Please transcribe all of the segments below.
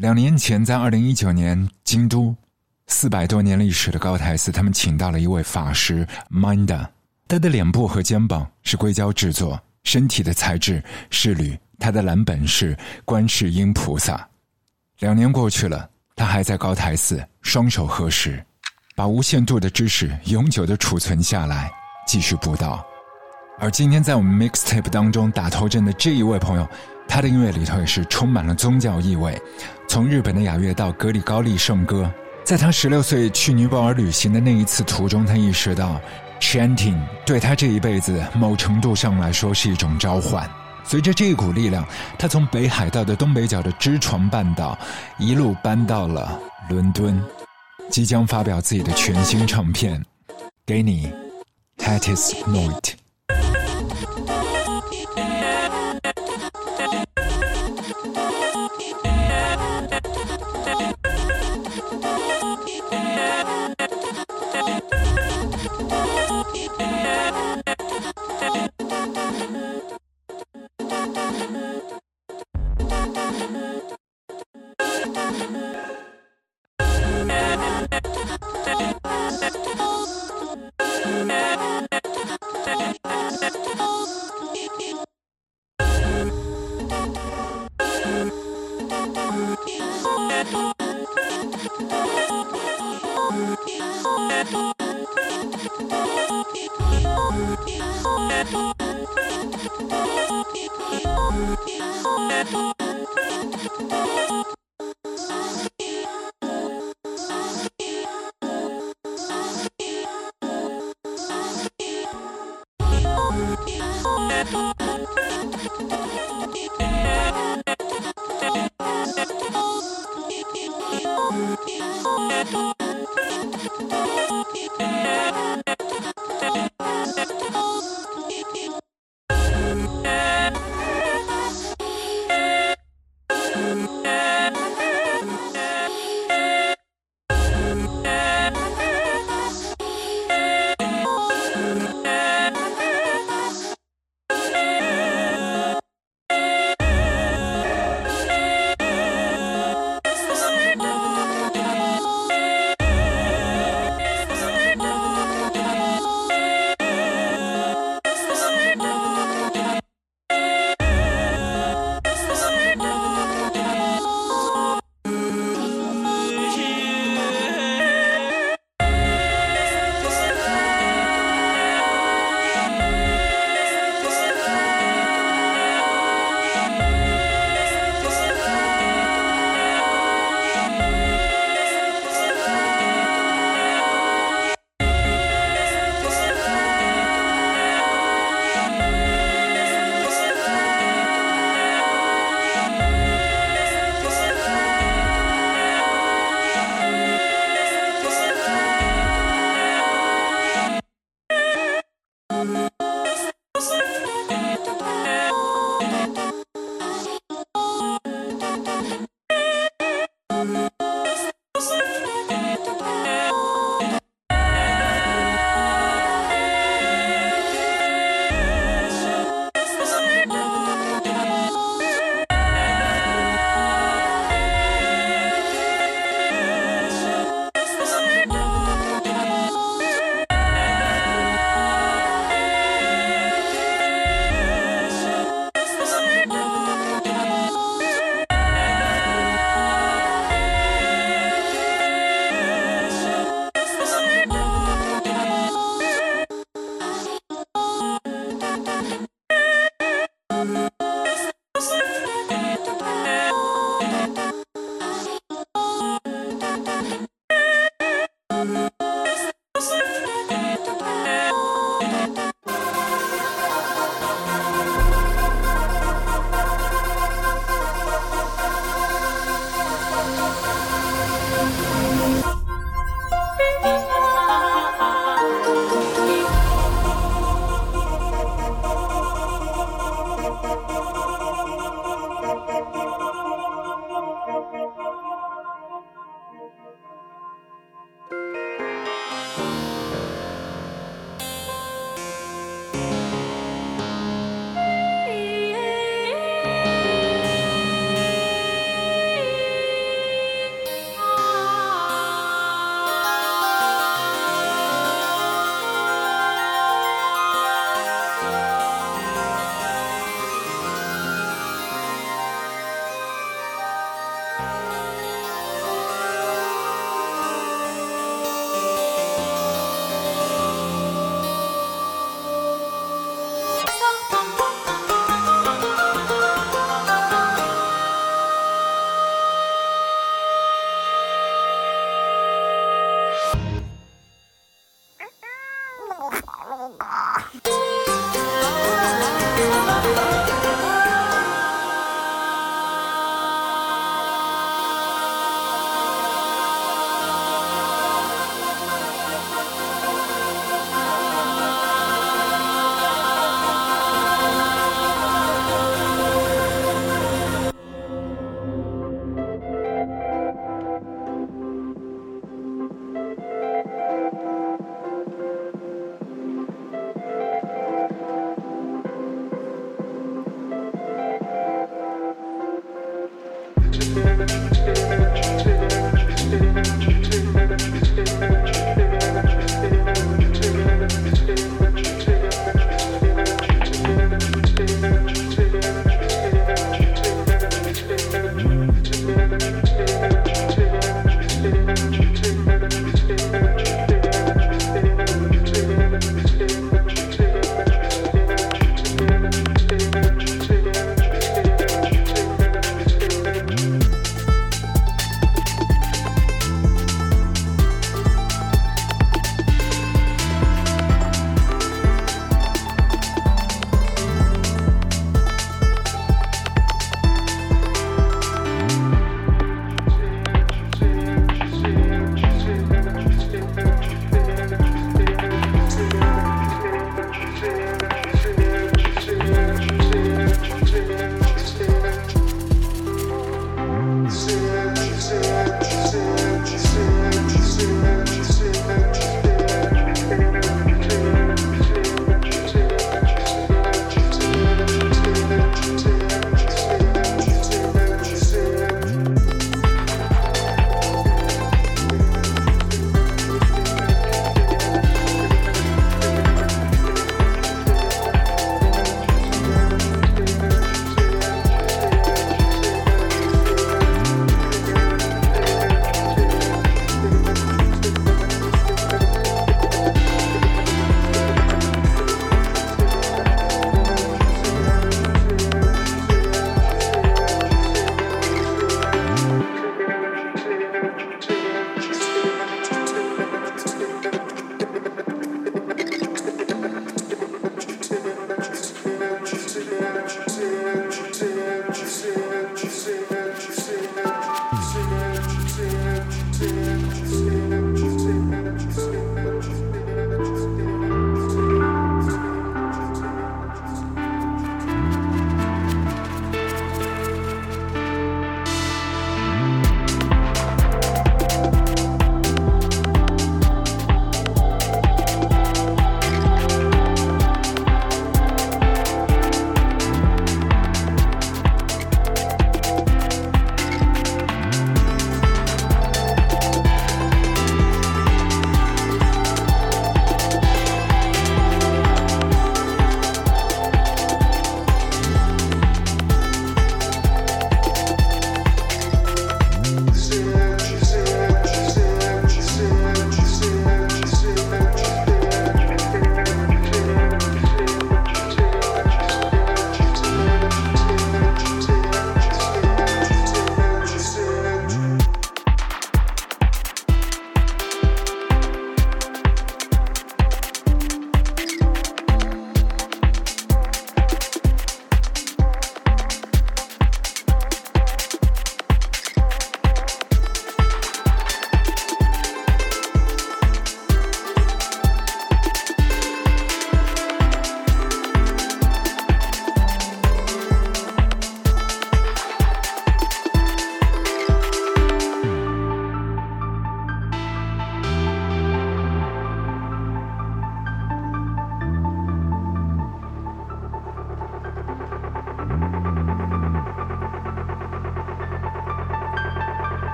两年前，在二零一九年，京都四百多年历史的高台寺，他们请到了一位法师 Minda，他的脸部和肩膀是硅胶制作，身体的材质是铝，他的蓝本是观世音菩萨。两年过去了，他还在高台寺双手合十，把无限度的知识永久的储存下来，继续布道。而今天在我们 mixtape 当中打头阵的这一位朋友。他的音乐里头也是充满了宗教意味，从日本的雅乐到格里高利圣歌，在他十六岁去尼泊尔旅行的那一次途中，他意识到，chanting 对他这一辈子某程度上来说是一种召唤。随着这一股力量，他从北海道的东北角的知床半岛，一路搬到了伦敦，即将发表自己的全新唱片，给你，Hattis Note。zero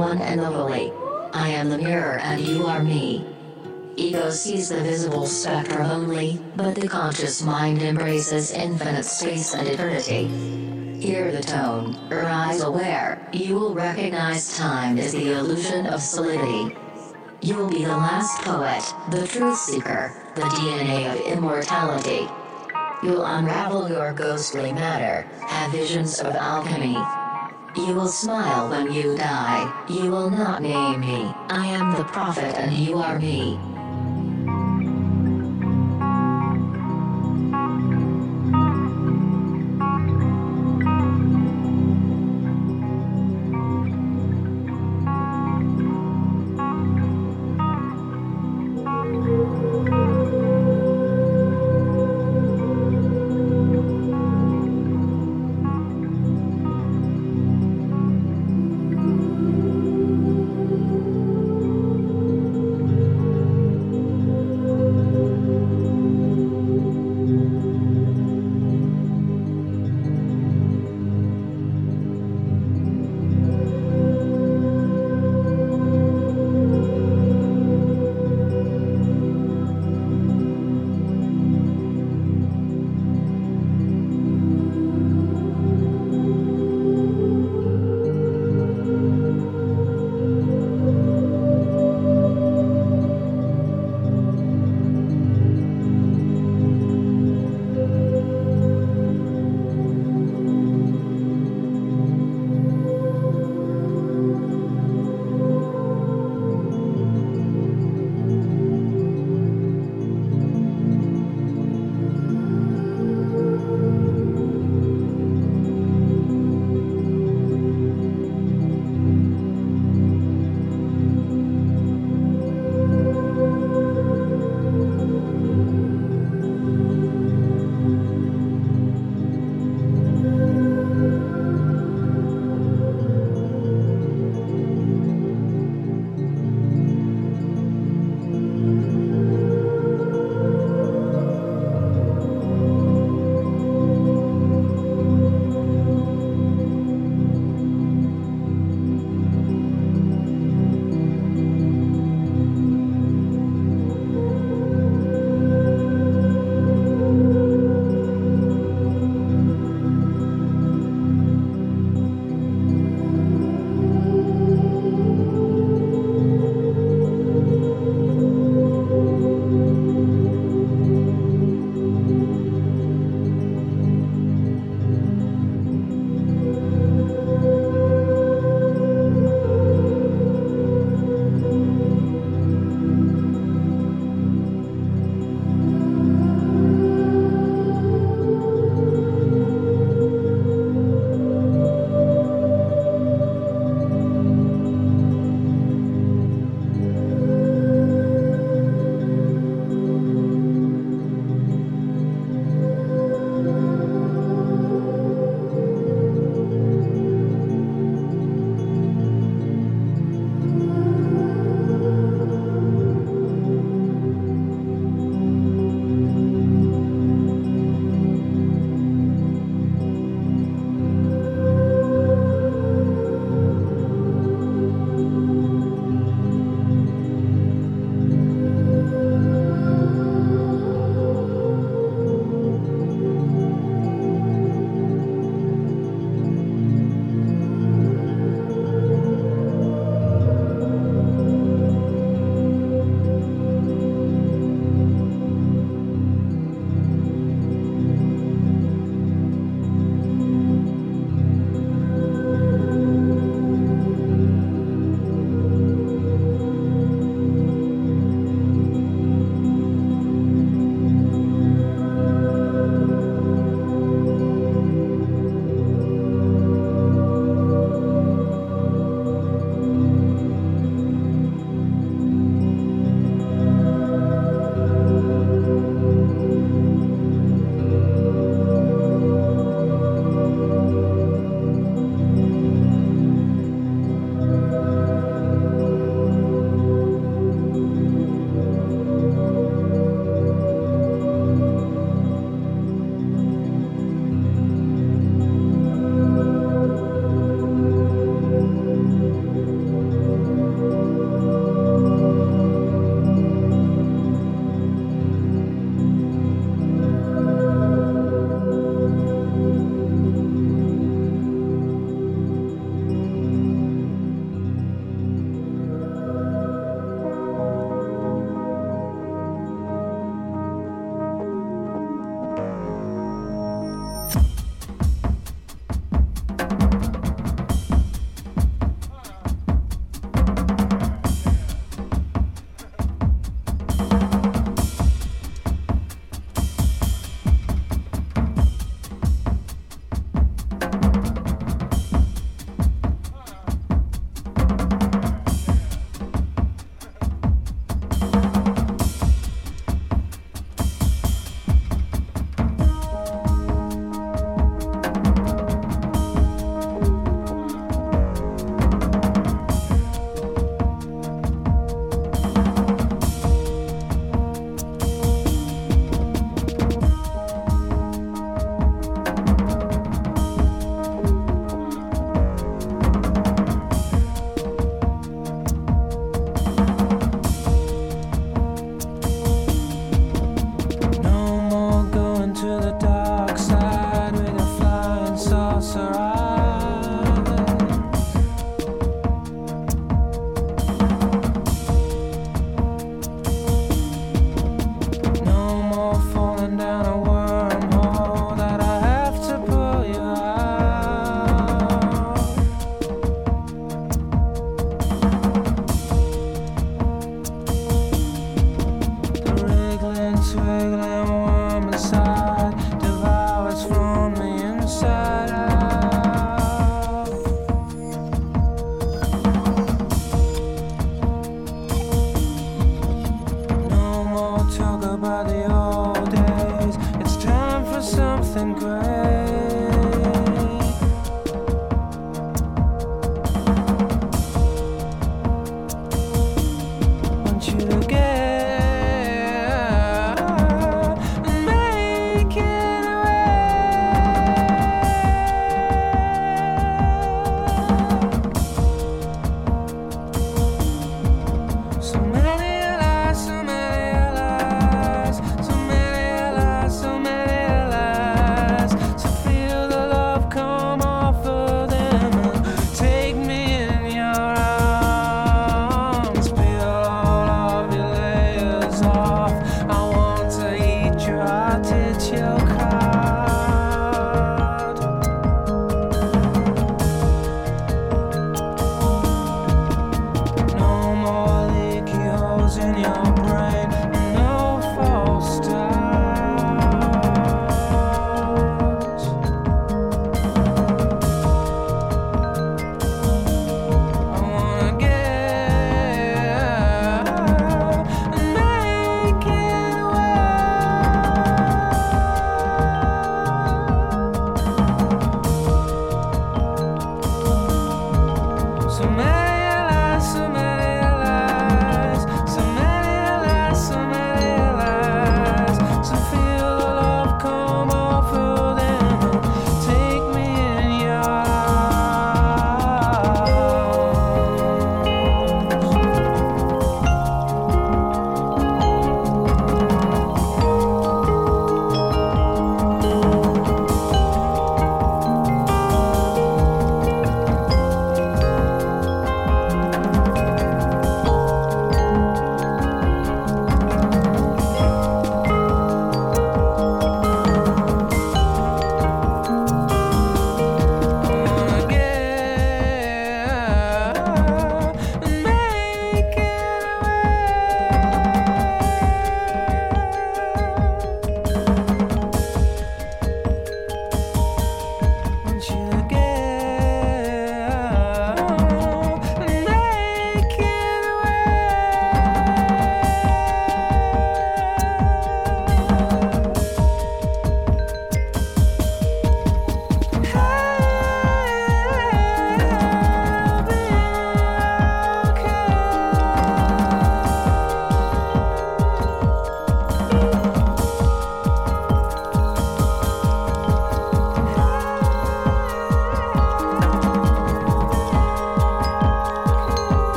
one and only. I am the mirror and you are me. Ego sees the visible spectrum only, but the conscious mind embraces infinite space and eternity. Hear the tone, arise aware, you will recognize time is the illusion of solidity. You'll be the last poet, the truth seeker, the DNA of immortality. You'll unravel your ghostly matter, have visions of alchemy. You will smile when you die, you will not name me. I am the prophet and you are me.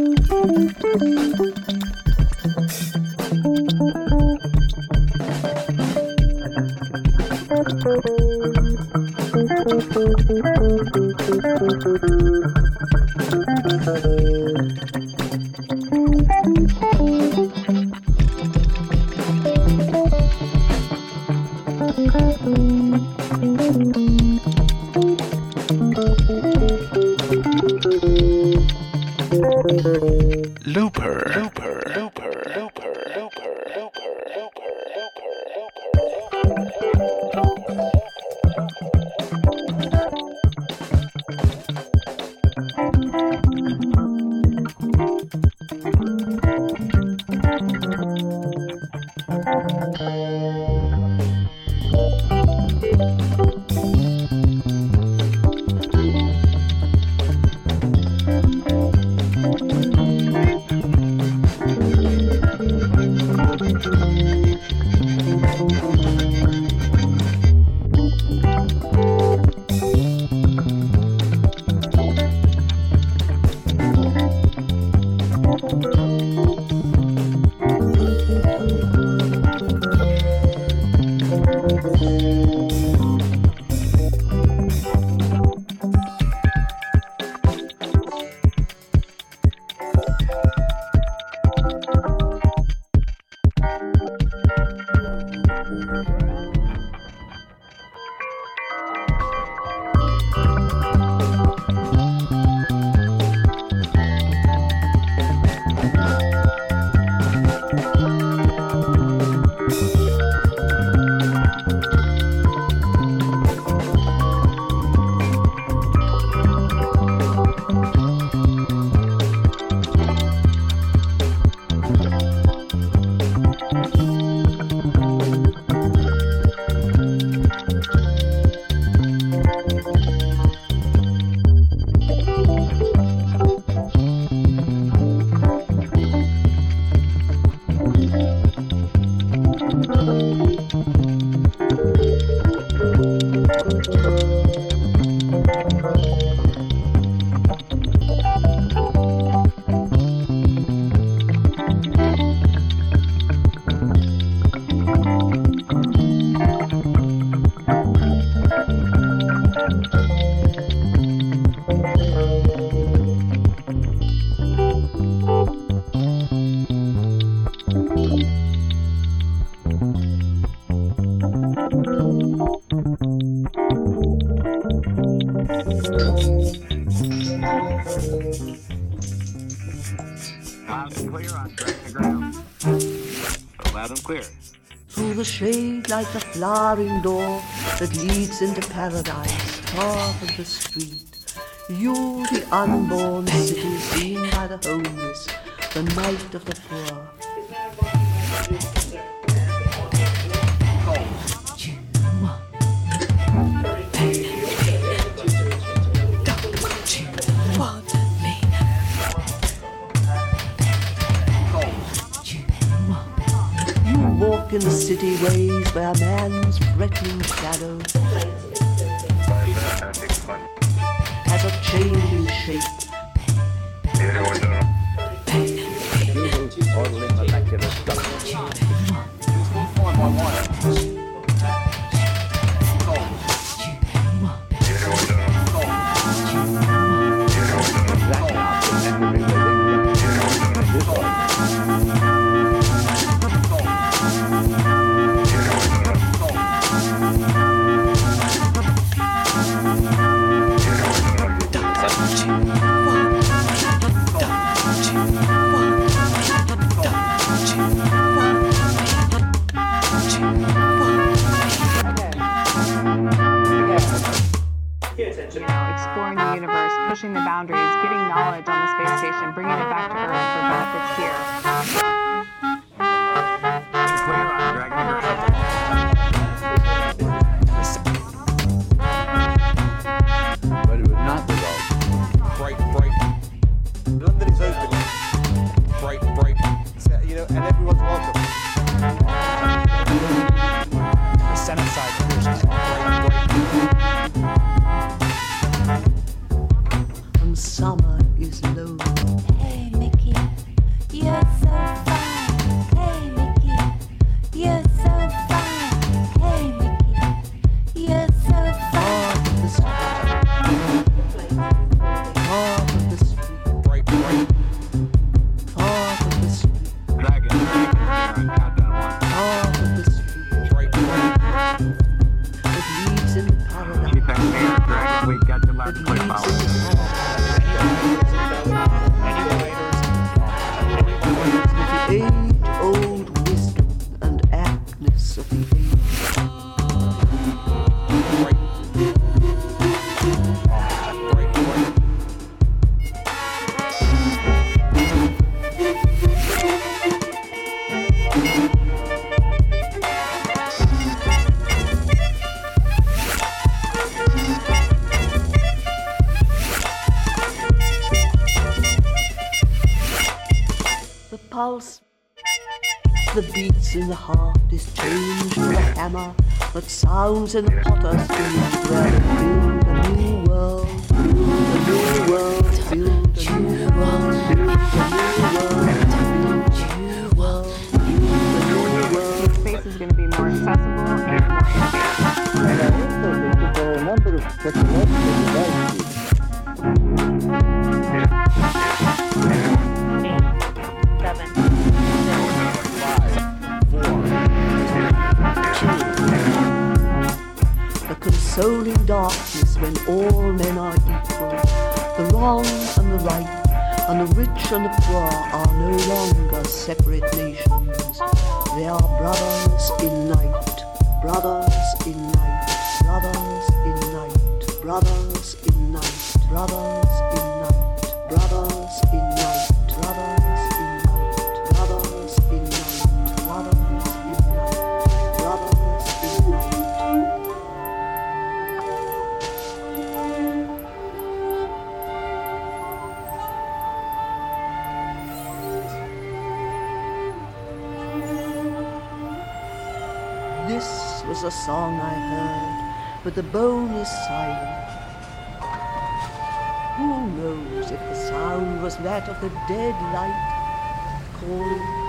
Looper. Door that leads into paradise, far from the street. You, the unborn city seen by the homeless, the night of the poor. You walk in the city ways where man's threatening shadow homes and Potter's. in darkness when all men are equal. The wrong and the right, and the rich and the poor are no longer separate nations. They are brothers in night, brothers in night, brothers in night, brothers in night, brothers. song I heard, but the bone is silent. Who knows if the sound was that of the dead light calling?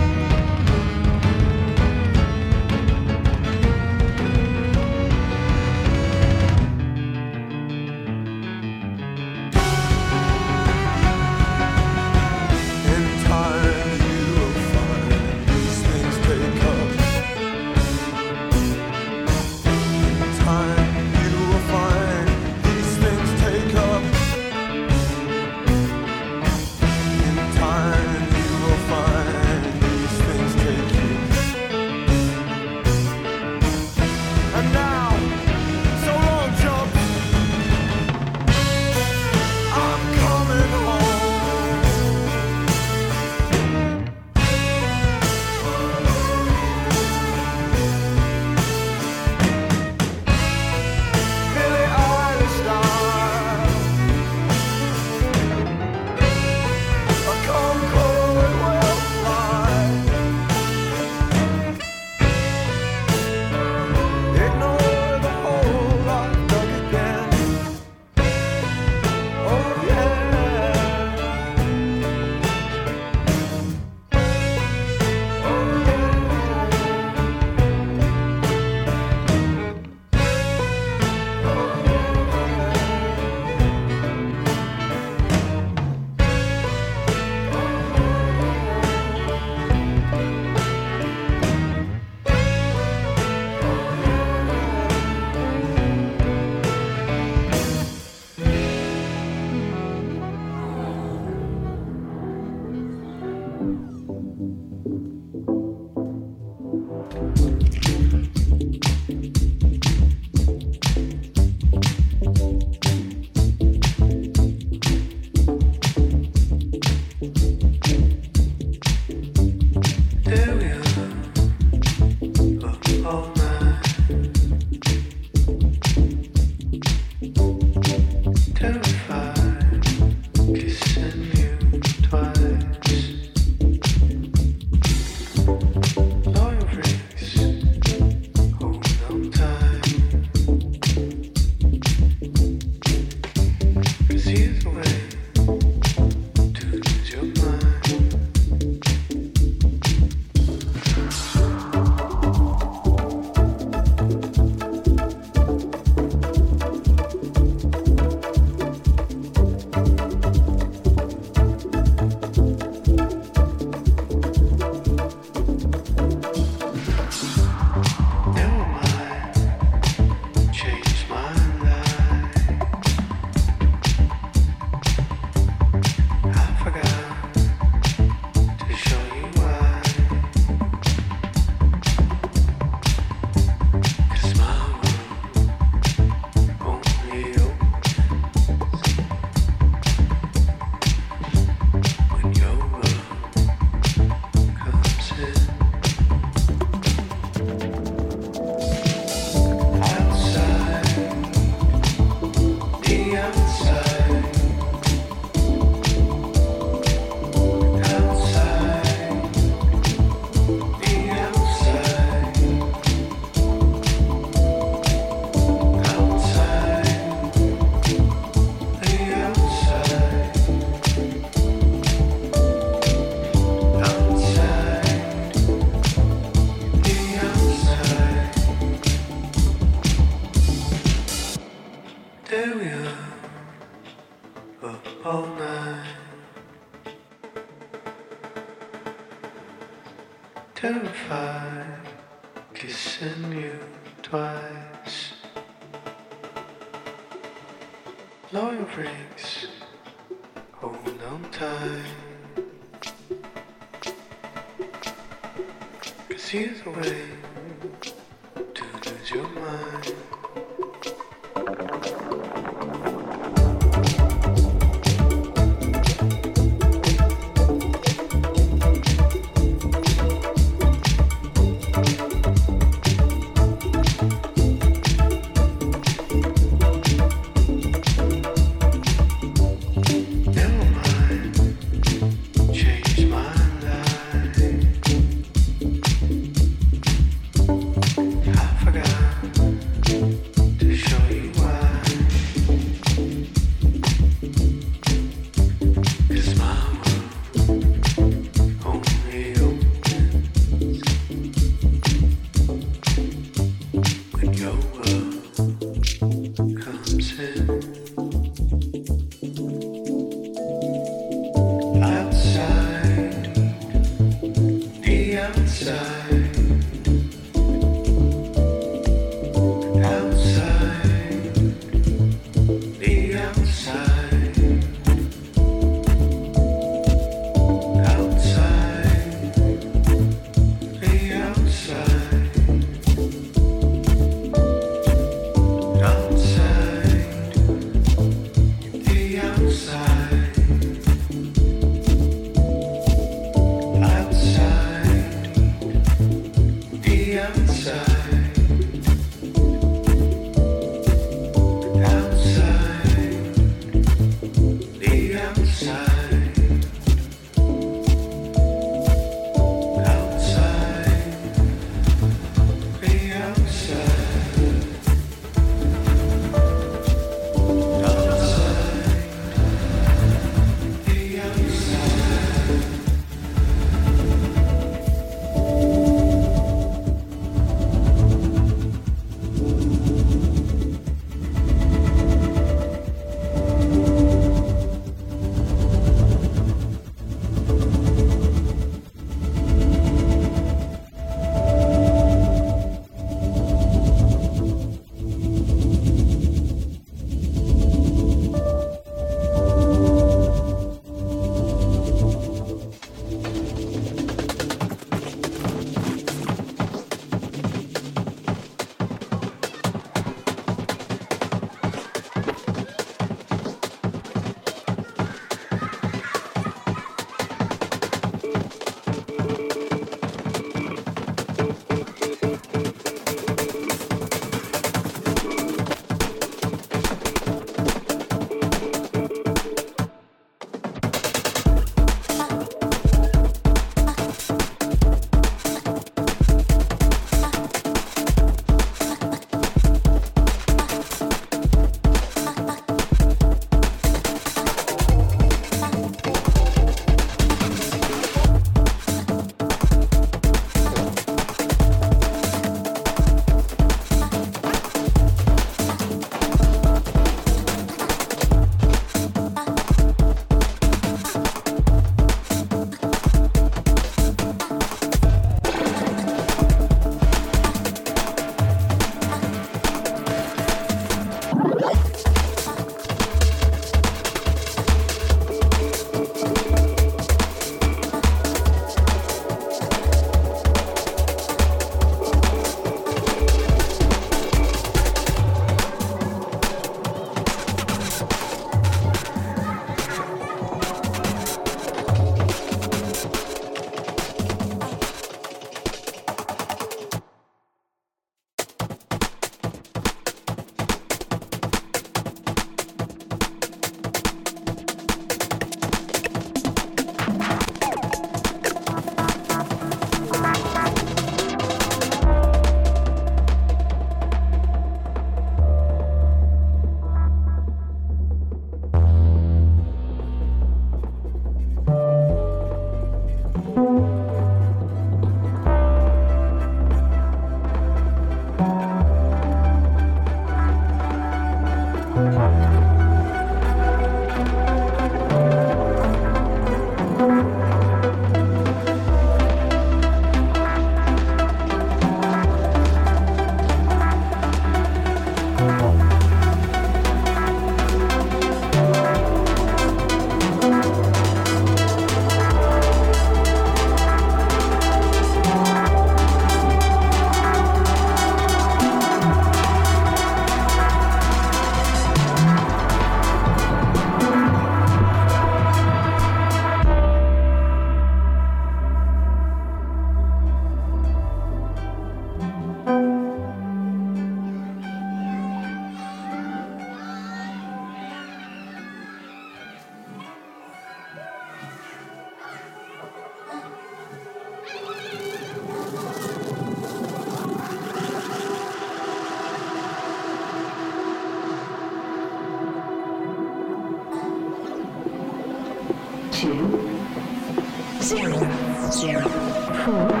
Four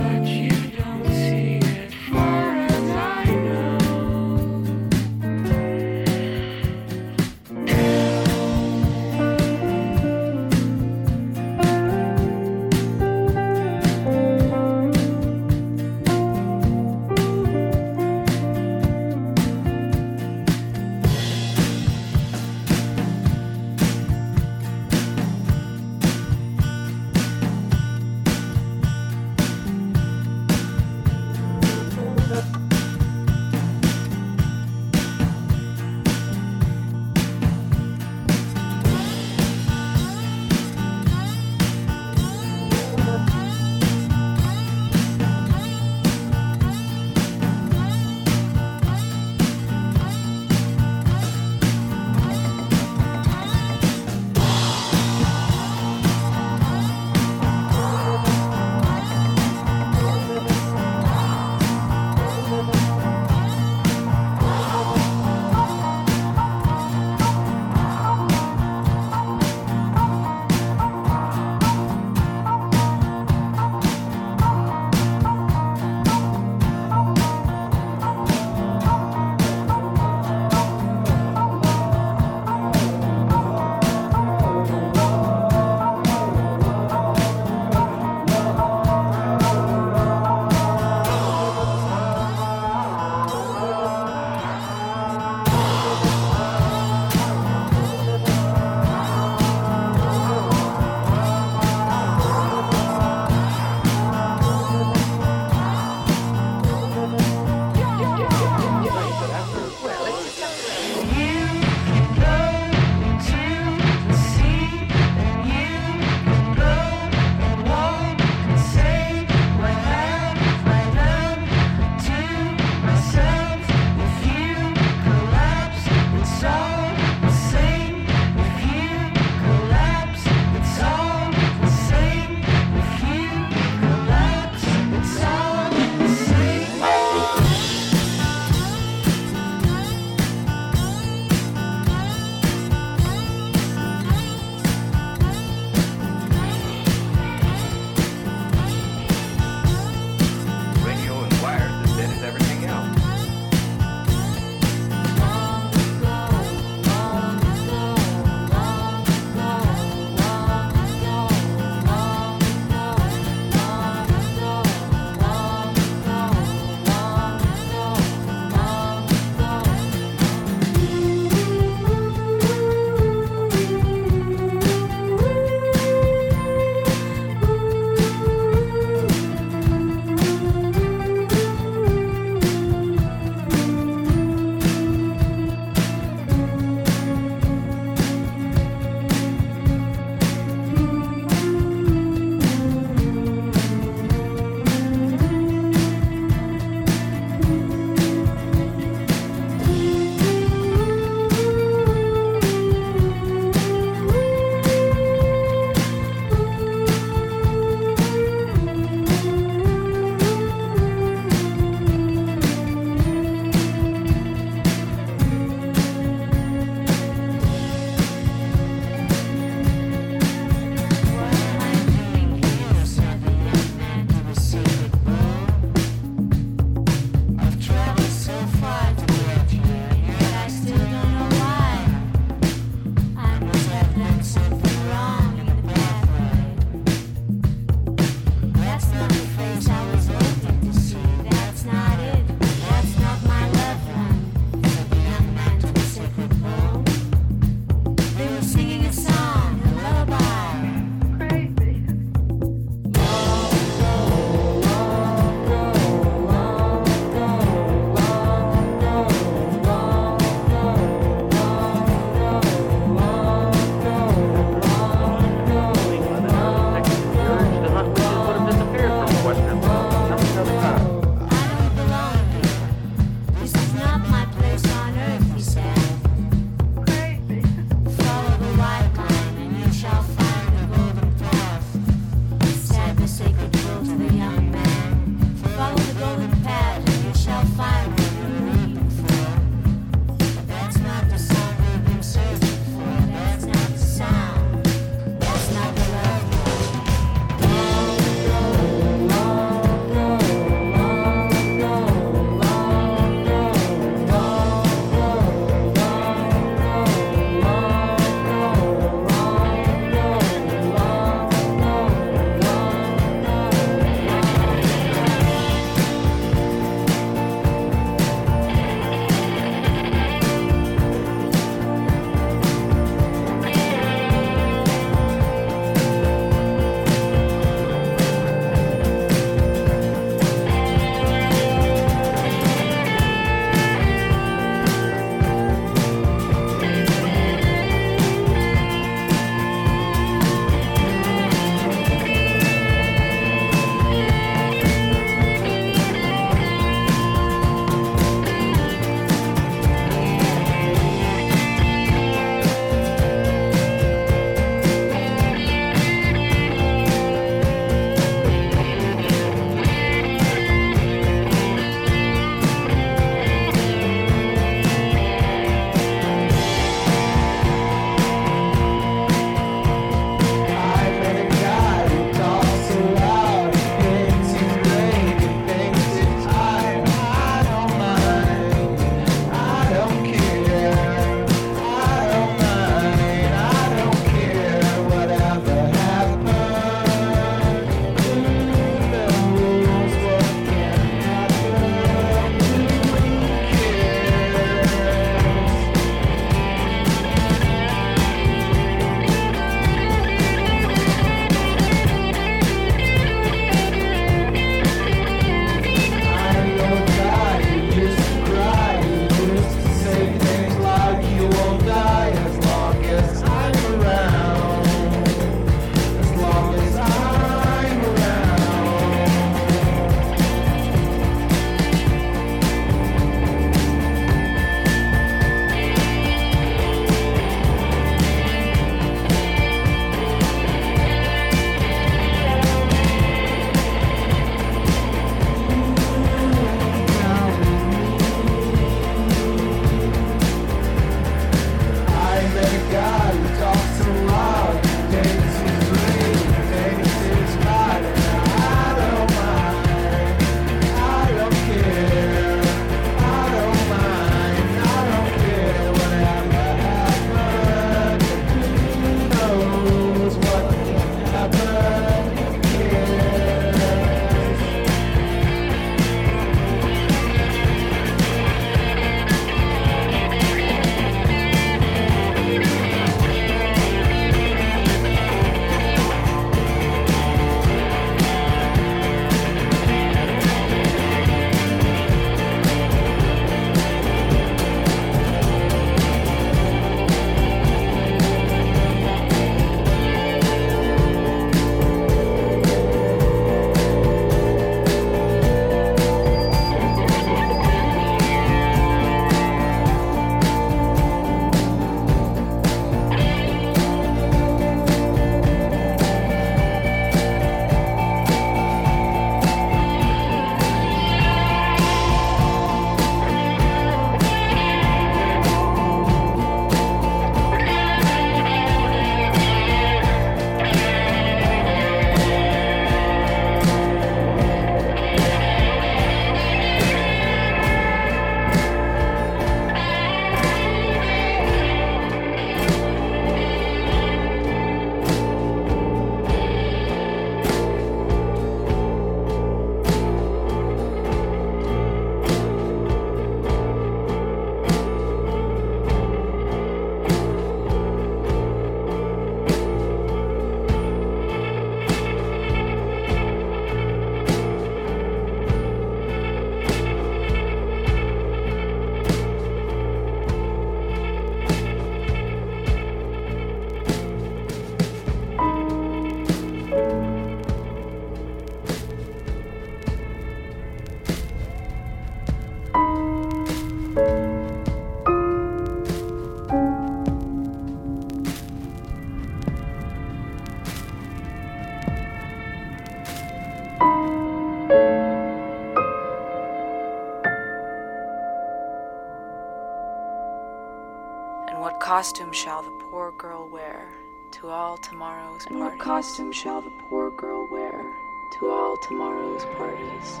costume shall the poor girl wear to all tomorrow's And what costume shall the poor girl wear to all tomorrow's parties?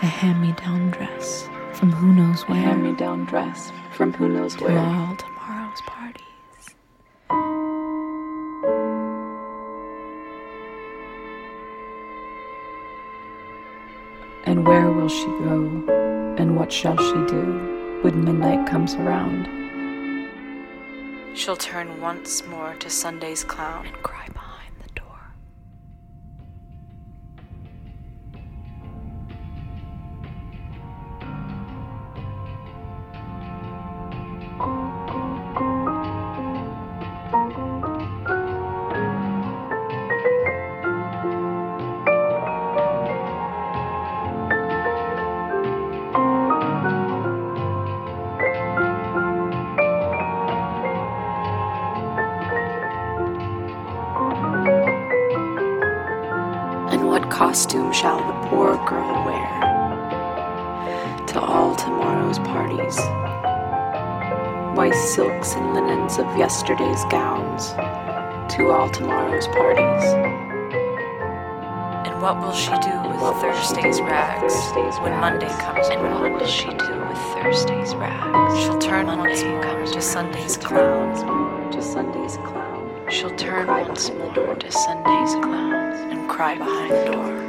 A hand-me-down dress from who knows where. A where hand-me-down dress from who knows to where. all around? She'll turn once more to Sunday's clown and cry yesterday's gowns to all tomorrow's parties. And what will she do with what Thursday's do with rags Thursday's when rags? Monday comes And what will she do with Thursday's rags? She'll turn when once more comes to? Sunday's She'll turn once clown. to Sunday's clown. She'll turn once more to Sunday's clown and cry behind the door.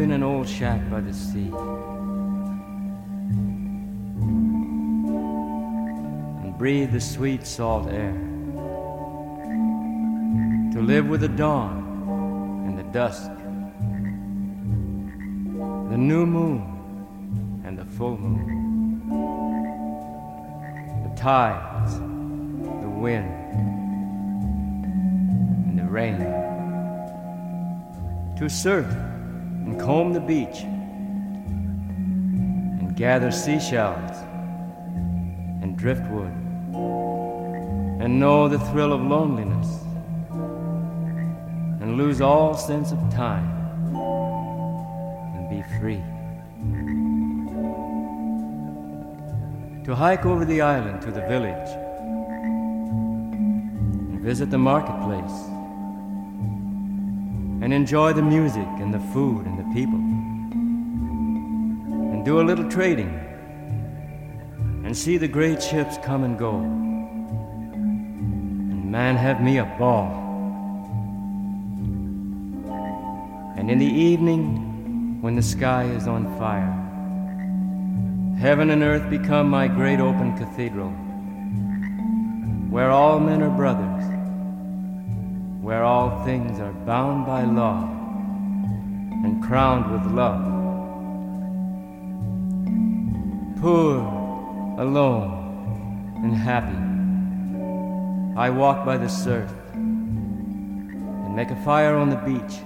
Live in an old shack by the sea. And breathe the sweet salt air, to live with the dawn and the dusk, the new moon and the full moon, the tides, the wind, and the rain. To and comb the beach and gather seashells and driftwood and know the thrill of loneliness and lose all sense of time and be free. To hike over the island to the village and visit the marketplace and enjoy the music and the food and people. And do a little trading and see the great ships come and go. And man, have me a ball. And in the evening, when the sky is on fire, heaven and earth become my great open cathedral, where all men are brothers where all things are bound by law and crowned with love. Poor, alone, and happy, I walk by the surf and make a fire on the beach.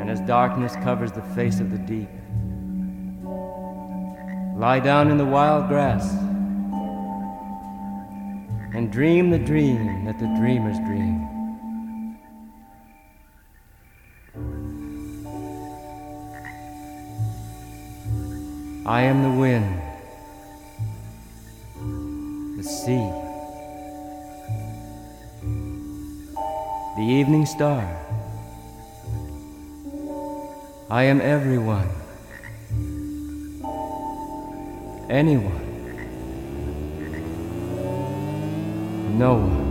And as darkness covers the face of the deep, lie down in the wild grass and dream the dream that the dreamers dream. I am the wind, the sea, the evening star. I am everyone, anyone. No one.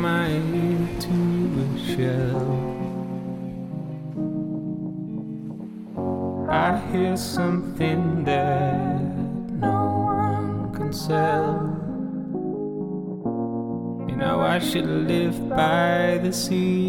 My shell. I hear something that no one can sell. You know, I should live by the sea.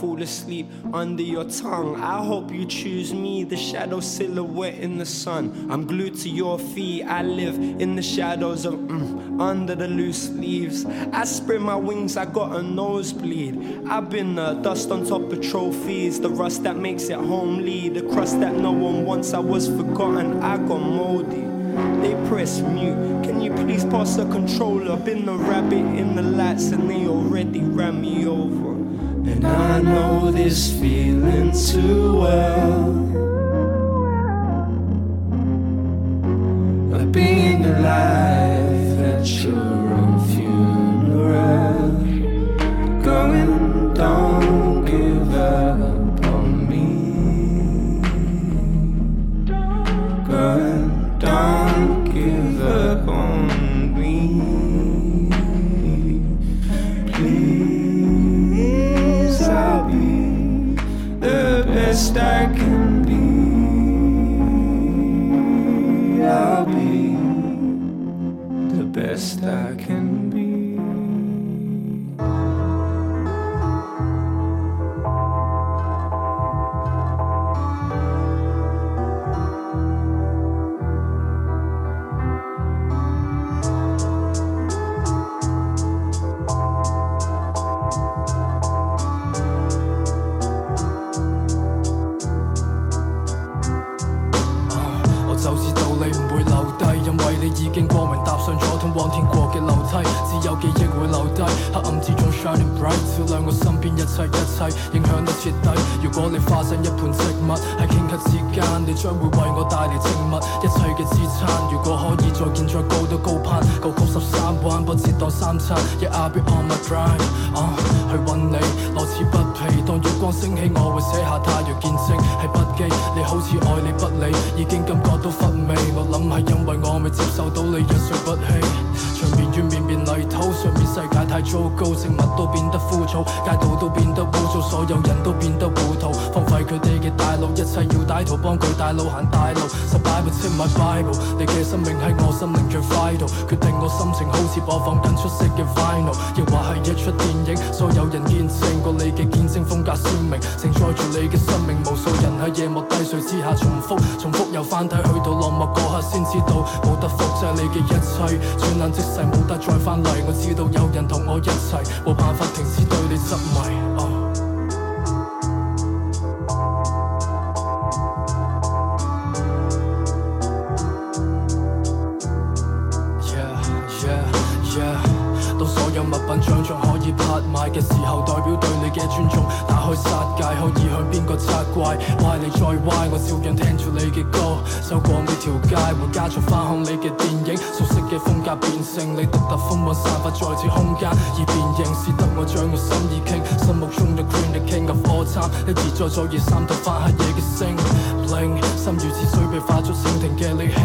Fall asleep under your tongue. I hope you choose me, the shadow silhouette in the sun. I'm glued to your feet. I live in the shadows of mm, under the loose leaves. I spread my wings. I got a nosebleed. I've been the dust on top of trophies, the rust that makes it homely, the crust that no one wants. I was forgotten. I got moldy. They press mute. Can you please pass the controller? Been the rabbit in the lights and they already ran me over. And I know this feeling too well. 影響得徹底。如果你化身一盤植物，喺頃刻之間，你將會為我帶嚟靜物，一切嘅支撐。如果可以再見再高都高攀，高曲十三彎，不折當三餐。Yeah I'll be on my drive，啊、去揾你，樂此不疲。當月光升起，我會寫下太陽見證係筆記。你好似愛理不理，已經感覺到乏味。我諗係因為我未接受到你一睡不起。場面與綿綿泥土，上面世界太糟糕，植物都變得枯燥，街道都變得污糟，所有人都變得糊塗，荒廢佢哋嘅大路，一切要歹徒幫佢大路行大路。十擺會 in my Bible，你嘅生命喺我心靈最 vital，決定我心情好似播放緊出色嘅 vinyl，亦或係一出電影，所有人見證過你嘅見證風格鮮明，承載住你嘅生命，無數人喺夜幕低垂之下重複，重複又翻睇，去到落幕嗰刻先知道，冇得複製你嘅一切，即使冇得再翻嚟，我知道有人同我一齐，冇办法停止对你执迷。一而再再而三度翻黑夜嘅星。Bling，心如似水被化作蜻蜓嘅你輕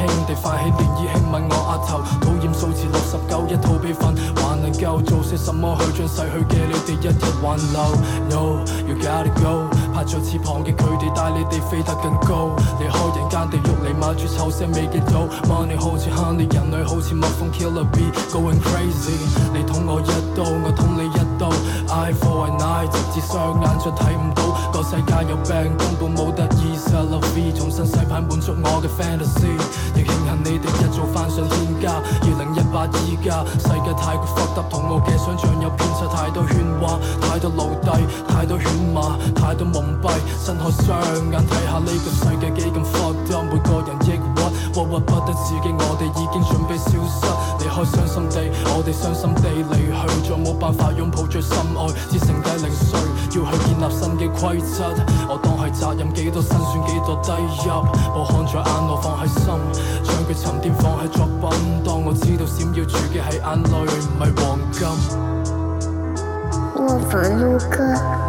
輕地泛起涟漪，輕吻我額頭，討厭數字六十九，一套悲憤，還能夠做些什麼去將逝去嘅你哋一一挽留？No，you gotta go，拍着翅膀嘅佢哋帶你哋飞得更高，離開人間地獄嚟馬住臭聲未見到，money 好似 honey，人類好似蜜蜂 killer bee，going crazy，你捅我一刀，我捅你一刀 I for an eye，直至雙眼再睇唔到，個世界有病根本冇得醫，c'est la vie，重新洗牌滿足我嘅 fantasy，亦慶幸你哋一早翻上天家，二零一八依家世界太過 fucked up，同我嘅想像有偏差，太多喧哗，太多奴隸，太多犬馬，太多蒙蔽，睜開雙眼睇下呢個世界幾咁 fucked up，每個人亦鬱，鬱鬱不得自己，我哋已經準備消失，離開傷心地，我哋傷心地離去，再冇辦法擁抱最深愛，只剩低零碎，要去建立新嘅規則，我當係責任幾多辛酸幾多低入，我看在眼內放喺心，將佢沉澱放喺作品，當我知道閃耀住嘅係眼淚，唔係黃金。卧房录歌。